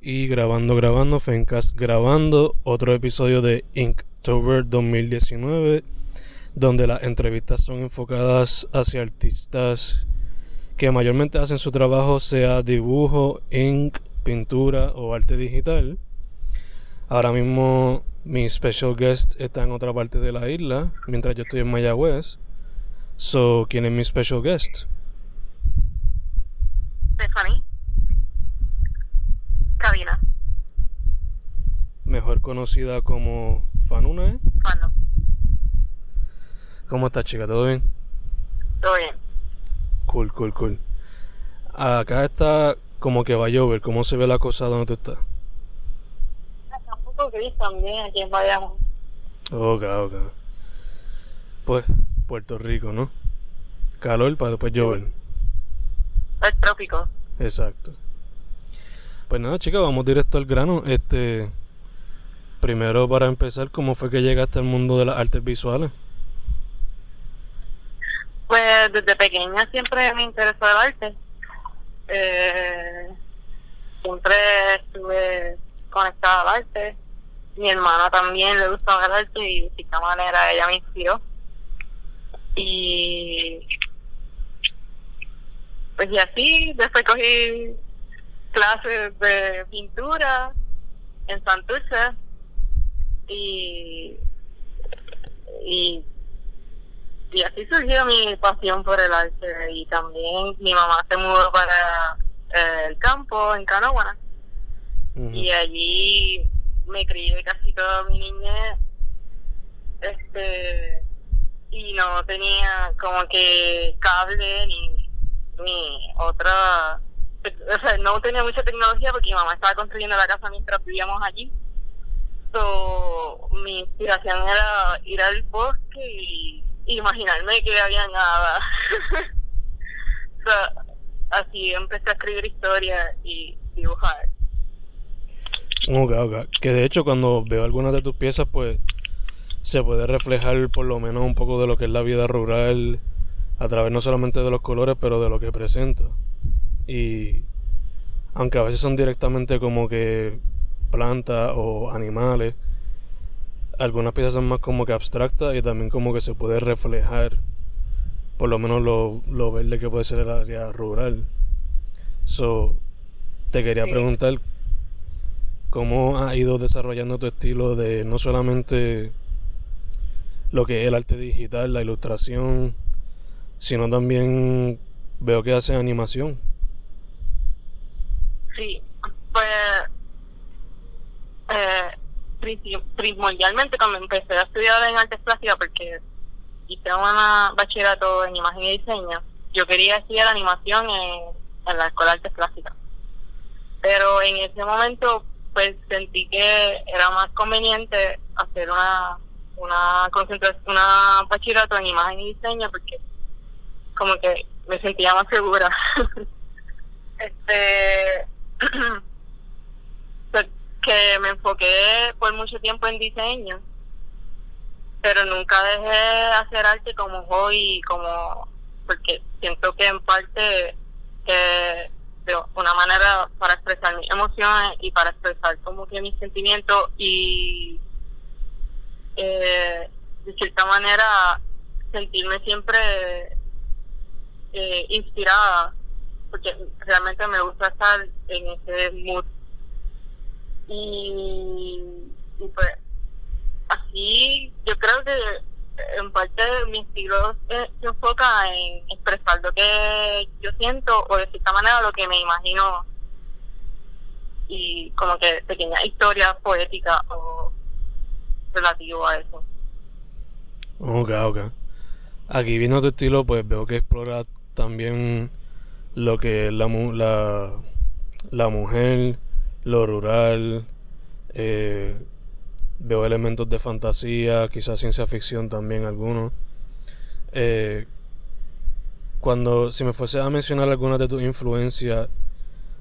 Y grabando, grabando, Fencast grabando otro episodio de Inktober 2019, donde las entrevistas son enfocadas hacia artistas que mayormente hacen su trabajo, sea dibujo, ink, pintura o arte digital. Ahora mismo mi special guest está en otra parte de la isla, mientras yo estoy en Mayagüez. So, ¿quién es mi special guest? Stephanie. Cabina. Mejor conocida como Fanuna, ¿eh? Fano. ¿Cómo estás, chica? ¿Todo bien? Todo bien. Cool, cool, cool. Acá está como que va a llover. ¿Cómo se ve la cosa donde tú estás? Está un poco gris también aquí en Bayamón. Ok, ok. Pues, Puerto Rico, ¿no? Calor para después llover. El trópico. Exacto. Pues nada, chica, vamos directo al grano. Este, primero para empezar, ¿cómo fue que llegaste al mundo de las artes visuales? Pues desde pequeña siempre me interesó el arte. Eh, siempre estuve conectada al arte. Mi hermana también le gustaba el arte y de cierta manera ella me inspiró. Y pues y así, después cogí clases de pintura en Santurce y, y y así surgió mi pasión por el arte. Y también mi mamá se mudó para eh, el campo en Canóvana. Y allí me crié casi toda mi niñez este y no tenía como que cable ni ni otra o sea, no tenía mucha tecnología porque mi mamá estaba construyendo la casa mientras vivíamos allí. Mi inspiración era ir al bosque y imaginarme que había nada. así empecé a escribir historias y dibujar. Ok, ok. Que de hecho cuando veo algunas de tus piezas, pues se puede reflejar por lo menos un poco de lo que es la vida rural a través no solamente de los colores, pero de lo que presenta. Y aunque a veces son directamente como que plantas o animales, algunas piezas son más como que abstractas y también como que se puede reflejar por lo menos lo, lo verde que puede ser el área rural. So, te quería Sí. preguntar cómo has ido desarrollando tu estilo de no solamente lo que es el arte digital, la ilustración, sino también veo que haces animación. Sí, pues eh, primordialmente cuando empecé a estudiar en artes plásticas, porque hice una bachillerato en imagen y diseño, yo quería estudiar animación en, la escuela de artes plásticas. Pero en ese momento, pues sentí que era más conveniente hacer una una concentración, una bachillerato en imagen y diseño, porque como que me sentía más segura. este que me enfoqué por mucho tiempo en diseño pero nunca dejé de hacer arte como hobby como porque siento que en parte que una manera para expresar mis emociones y para expresar como que mis sentimientos y eh, de cierta manera sentirme siempre eh, inspirada porque realmente me gusta estar en ese mood y, pues así yo creo que en parte mi estilo se, se enfoca en expresar lo que yo siento o de cierta manera lo que me imagino y como que pequeñas historias poéticas o relativo a eso Ok, ok. Aquí viendo tu estilo, pues veo que explora también lo que es la, la, la mujer, lo rural, eh, veo elementos de fantasía, quizás ciencia ficción también algunos. Eh, cuando, si me fuese a mencionar algunas de tus influencias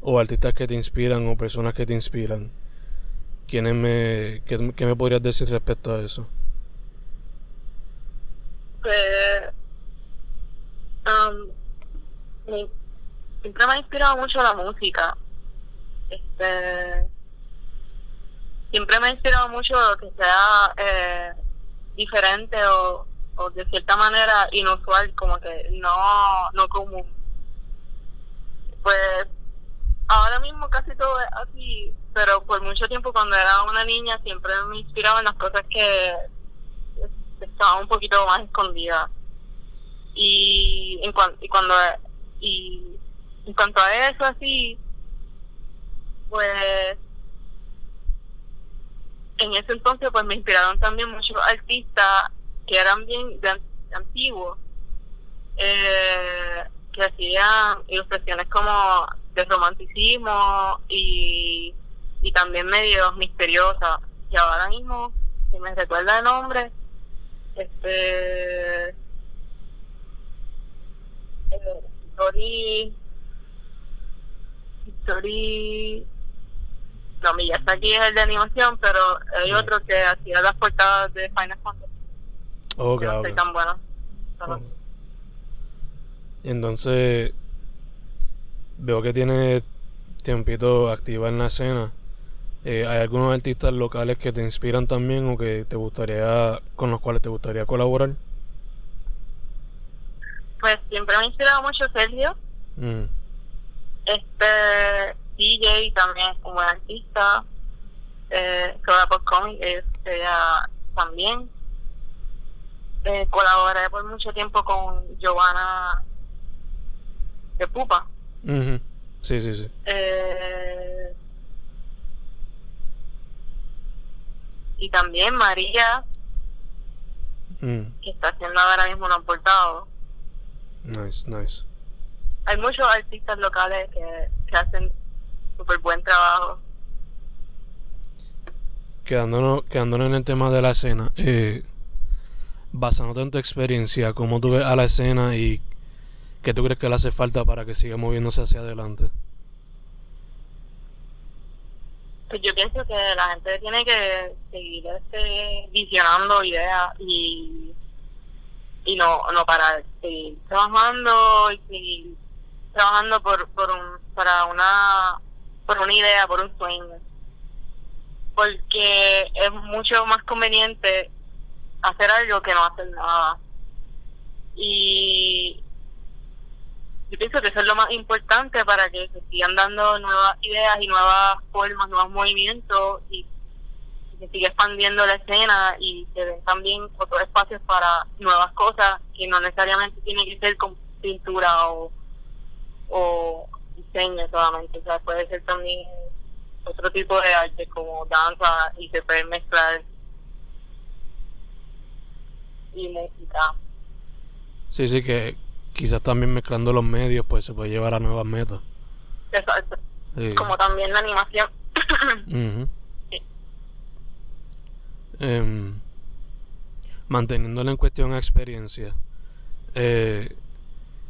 o artistas que te inspiran o personas que te inspiran, ¿quiénes me, qué, me podrías decir respecto a eso? Pues, um, siempre me ha inspirado mucho la música. Este, siempre me ha inspirado mucho que sea eh, diferente o, o de cierta manera inusual, como que no, no común. Pues ahora mismo casi todo es así, pero por mucho tiempo cuando era una niña siempre me inspiraba en las cosas que estaban un poquito más escondidas. Y, en y cuando y en cuanto a eso así, pues en ese entonces pues me inspiraron también muchos artistas que eran bien antiguos eh, que hacían ilustraciones como de romanticismo y, y también medio misteriosas y ahora mismo si me recuerda el nombre este eh, Story no, mi ya está aquí es el de animación, pero hay otro que hacía las portadas de Final Fantasy. Ok, no ok. tan bueno. Entonces, veo que tiene tiempito activa en la escena. Eh, ¿Hay algunos artistas locales que te inspiran también o que te gustaría, con los cuales te gustaría colaborar? Pues siempre me ha inspirado mucho Sergio. Mm. Este, DJ también es un buen artista. Eh, Comic es ella también. Eh, colaboré por mucho tiempo con Giovanna de Pupa. Sí, sí, sí. Eh, y también María, mm. que está haciendo ahora mismo un aportado. Nice, nice. Hay muchos artistas locales que, que hacen súper buen trabajo. Quedándonos, quedándonos en el tema de la escena, eh, basándote en tu experiencia, ¿cómo tú ves a la escena y qué tú crees que le hace falta para que siga moviéndose hacia adelante? Pues yo pienso que la gente tiene que seguir este, visionando ideas y, y no, no parar, seguir trabajando y seguir trabajando por, por un, para una por una idea, por un sueño. Porque es mucho más conveniente hacer algo que no hacer nada. Y yo pienso que eso es lo más importante para que se sigan dando nuevas ideas y nuevas formas, nuevos movimientos y se siga expandiendo la escena y se ven también otros espacios para nuevas cosas que no necesariamente tiene que ser con pintura o, o diseño solamente, o sea, puede ser también otro tipo de arte como danza y se puede mezclar y música. Sí, sí, que quizás también mezclando los medios pues se puede llevar a nuevas metas. Exacto. Como también la animación. eh, manteniéndolo en cuestión a experiencia, eh,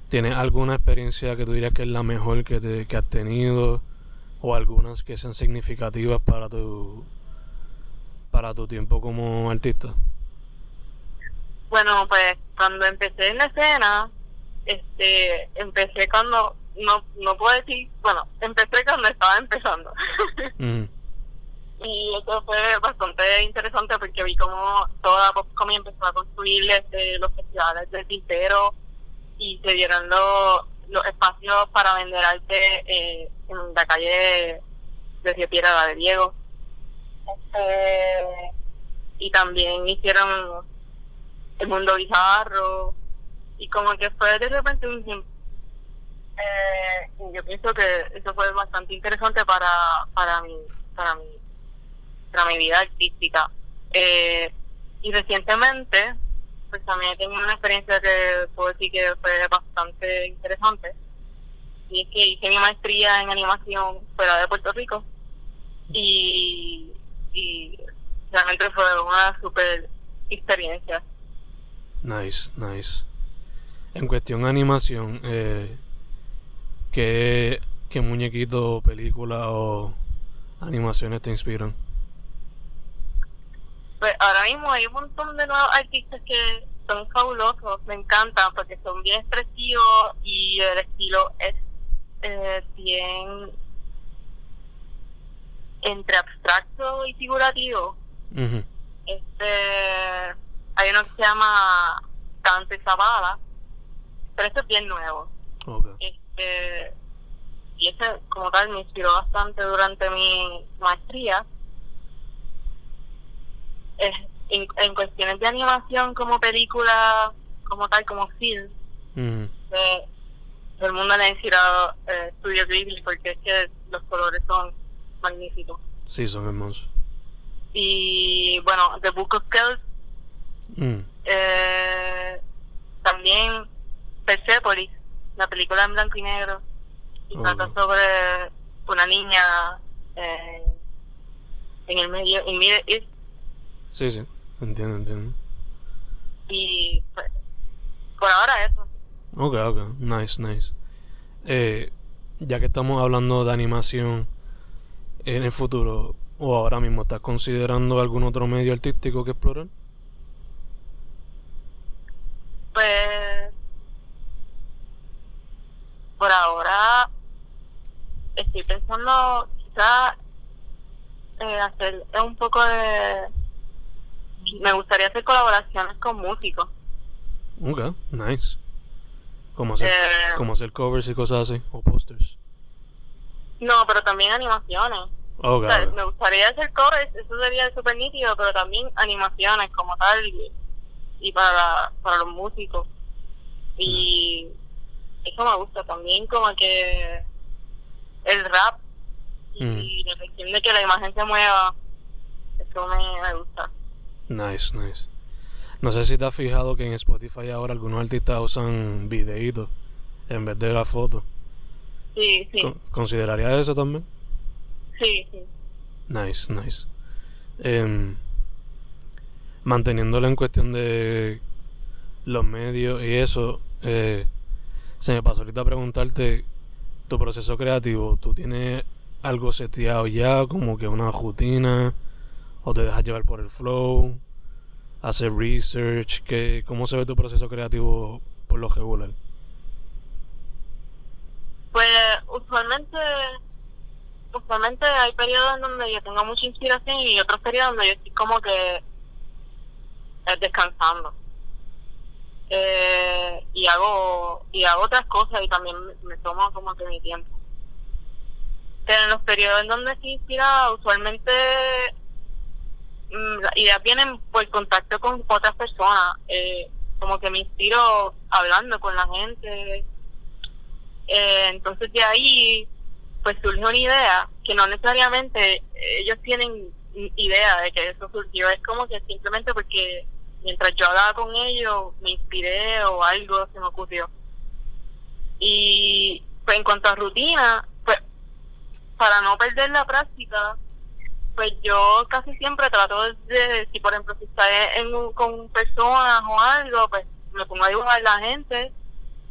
¿Tienes alguna experiencia que tú dirías que es la mejor que, te, que has tenido? ¿O algunas que sean significativas para tu, para tu tiempo como artista? Bueno, pues cuando empecé en la escena, este, empecé cuando, no, no puedo decir, bueno, empecé cuando estaba empezando. Y eso fue bastante interesante porque vi cómo toda Popcomi empezó a construir este, los festivales del tintero y se dieron los, espacios para vender arte eh, en la calle de Piedra de Diego. Este, y también hicieron el mundo bizarro y como que fue de repente un eh, yo pienso que eso fue bastante interesante para para mi para mi para mi vida artística eh, y recientemente pues también tengo una experiencia que puedo decir que fue bastante interesante. Y es que hice mi maestría en animación fuera de Puerto Rico. Y, y realmente fue una super experiencia. Nice, nice. En cuestión de animación, eh, ¿qué, ¿qué muñequito, película o animaciones te inspiran? Pues ahora mismo hay un montón de nuevos artistas que son fabulosos, me encantan porque son bien expresivos y el estilo es eh, bien entre abstracto y figurativo. Este, hay uno que se llama Dante Zavala, pero este es bien nuevo. Ok. Este, y ese como tal me inspiró bastante durante mi maestría. Es, en, en cuestiones de animación como película, como tal, como film, Ujú. eh, todo el mundo le ha inspirado eh, Studio Ghibli porque es que los colores son magníficos. Sí, son hermosos. Y bueno, The Book of Kells, Mm. eh, también Persepolis, la película en blanco y negro, y Oh, trata sobre una niña eh, en el medio, en Middle East, Sí, sí. Entiendo, entiendo. y pues, por ahora eso. Ok, ok. Nice, nice. Eh, ya que estamos hablando de animación en el futuro o ahora mismo, ¿estás considerando algún otro medio artístico que explorar? Pues por ahora estoy pensando quizá eh, hacer un poco de me gustaría hacer colaboraciones con músicos Ok, nice. Como hacer, Eh, como hacer covers y cosas así, o posters. no pero también animaciones Ok, O sea, ok. me gustaría hacer covers eso sería súper nítido pero también animaciones como tal y, y para la- para los músicos y eso me gusta también como que el rap y la cuestión de que la imagen se mueva eso me, me gusta Nice, nice. No sé si te has fijado que en Spotify ahora algunos artistas usan videitos en vez de la foto. sí sí Con- ¿Considerarías eso también? sí sí Nice, nice. Em, manteniéndolo en cuestión de los medios y eso, eh, se me pasó ahorita preguntarte tu proceso creativo. ¿Tú tienes algo seteado ya, como que una rutina? ¿O te dejas llevar por el flow? ¿Hacer research? ¿Qué, ¿Cómo se ve tu proceso creativo por lo regular? Pues usualmente, usualmente hay periodos en donde yo tengo mucha inspiración y otros periodos donde yo estoy como que eh, descansando. Eh, y hago y hago otras cosas y también me, tomo como que mi tiempo. Pero en los periodos en donde estoy inspirada, usualmente las ideas vienen por contacto con otras personas. Eh, como que me inspiro hablando con la gente, eh, entonces de ahí pues surge una idea que no necesariamente ellos tienen idea de que eso surgió, es como que simplemente porque mientras yo hablaba con ellos me inspiré o algo se me ocurrió. Y pues en cuanto a rutina, pues para no perder la práctica, pues yo casi siempre trato de, si por ejemplo si está en, un- con personas o algo, pues me pongo a dibujar la gente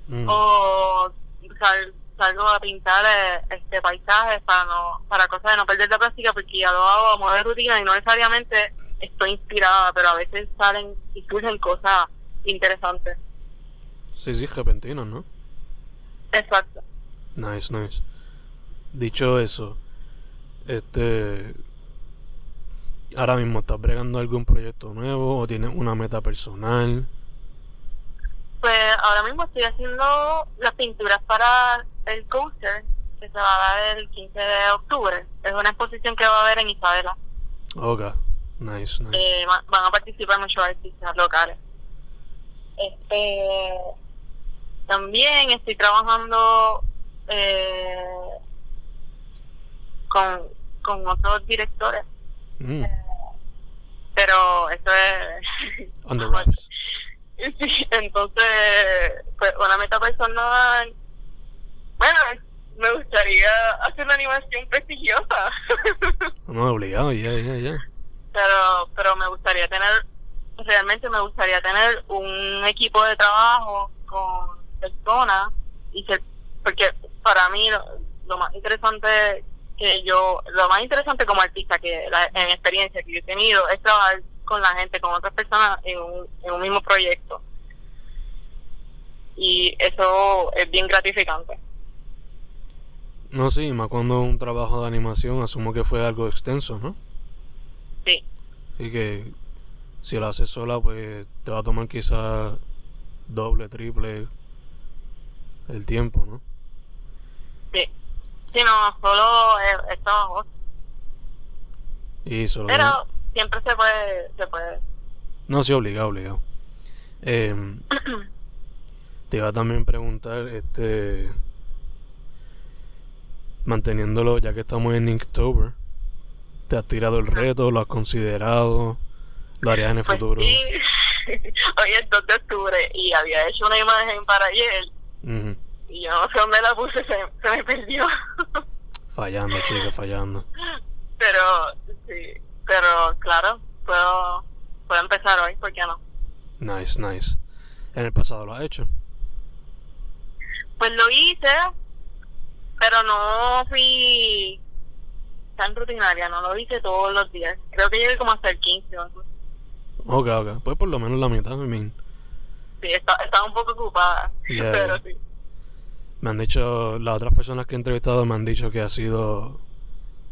Mm, o sal- salgo a pintar eh, este paisajes para no para cosas de no perder la práctica porque ya lo hago a modo de rutina y no necesariamente estoy inspirada pero a veces salen y surgen cosas interesantes Sí, sí, repentino, ¿no? exacto Nice, nice. Dicho eso, este. Ahora mismo estás bregando algún proyecto nuevo o tienes una meta personal. pues ahora mismo estoy haciendo las pinturas para el coaster que se va a dar el 15 de octubre es una exposición que va a haber en Isabela Ok, nice, nice. eh, va- van a participar muchos artistas locales. Este, también estoy trabajando eh, con, con otros directores, Mm, pero eso es... on the. Sí, entonces, pues una meta personal, bueno, me gustaría hacer una animación prestigiosa. No, obligado, ya, ya, ya. pero, pero me gustaría tener, realmente me gustaría tener un equipo de trabajo con personas y ser, porque para mí lo, lo más interesante que yo, lo más interesante como artista que la, en experiencia que yo he tenido es trabajar con la gente, con otras personas en un, en un mismo proyecto. Y eso es bien gratificante. No, sí, más cuando un trabajo de animación, asumo que fue algo extenso, ¿no? Sí. Así que si lo haces sola, pues te va a tomar quizás doble, triple el tiempo, ¿no? Sí. Sí, no, solo es, es trabajo. Y solo... Pero siempre se puede, se puede. No, sí, obligado, obligado. Eh, te iba a también preguntar, este... Manteniéndolo, ya que estamos en Inktober, ¿te has tirado el reto? ¿Lo has considerado? ¿Lo harías en el Pues futuro? sí. Hoy es 2 de octubre y había hecho una imagen para ayer y yo no sé dónde la puse, se, se me perdió. Fallando, chica, fallando. pero sí, pero claro, puedo, puedo empezar hoy, ¿por qué no? Nice, nice. En el pasado lo has hecho. Pues lo hice, pero no fui tan rutinaria, no lo hice todos los días. Creo que llegué como hasta el 15 o algo. Ok, ok. Pues por lo menos la mitad, I mean. Sí, está- estaba un poco ocupada, Yeah. pero sí. Me han dicho, las otras personas que he entrevistado me han dicho que ha sido,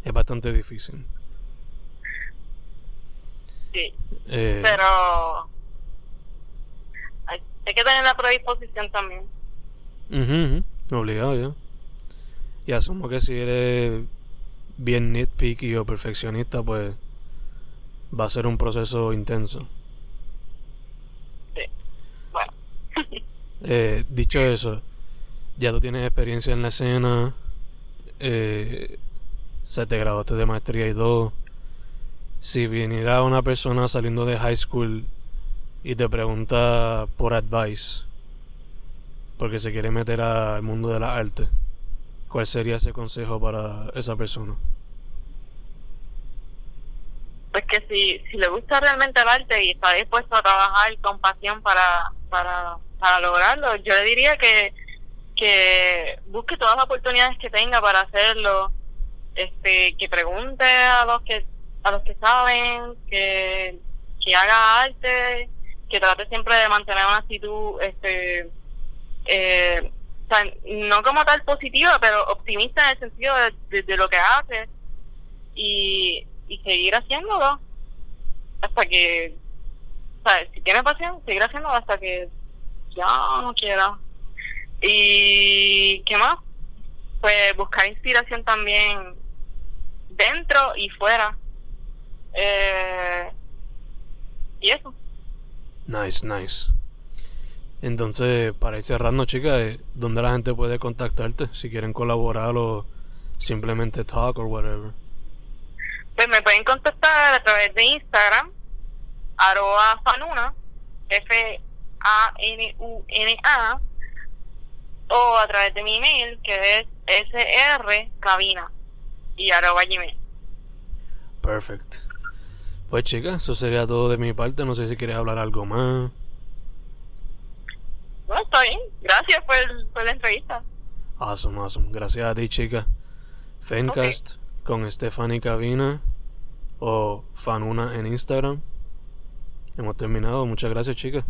es bastante difícil. Sí, Eh, pero hay, hay que tener la predisposición también. ujú, obligado ya. Y asumo que si eres bien nitpicky o perfeccionista, pues va a ser un proceso intenso. Sí. Bueno, Eh, dicho eso, ya tú tienes experiencia en la escena, eh, se te graduaste de maestría y todo. Si viniera una persona saliendo de high school y te pregunta por advice, porque se quiere meter al mundo de la arte, ¿cuál sería ese consejo para esa persona? pues que si, si le gusta realmente el arte y está dispuesto a trabajar con pasión para, para, para lograrlo, yo le diría que, que busque todas las oportunidades que tenga para hacerlo, este, que pregunte a los que a los que saben, que, que haga arte, que trate siempre de mantener una actitud, este, eh, o no como tal positiva, pero optimista en el sentido de, de- de lo que hace y, y seguir haciéndolo hasta que, o sea, si tiene pasión, seguir haciéndolo hasta que ya no quiera. Y, ¿qué más? Pues buscar inspiración también dentro y fuera. Eh, y eso. Nice, nice. Entonces, para ir cerrando, chicas, eh, ¿dónde la gente puede contactarte? Si quieren colaborar o simplemente talk or whatever. Pues me pueden contactar a través de Instagram, arroba fanuna, F-A-N-U-N-A, o a través de mi email, que es srcabina, y arroba gmail. Perfect. Pues chicas, eso sería todo de mi parte. No sé si quieres hablar algo más. Bueno, está bien. Gracias por, por la entrevista. Awesome, awesome. Gracias a ti, chica. Fencast con Stephanie Cabina o Fanuna en Instagram. Hemos terminado. Muchas gracias, chicas.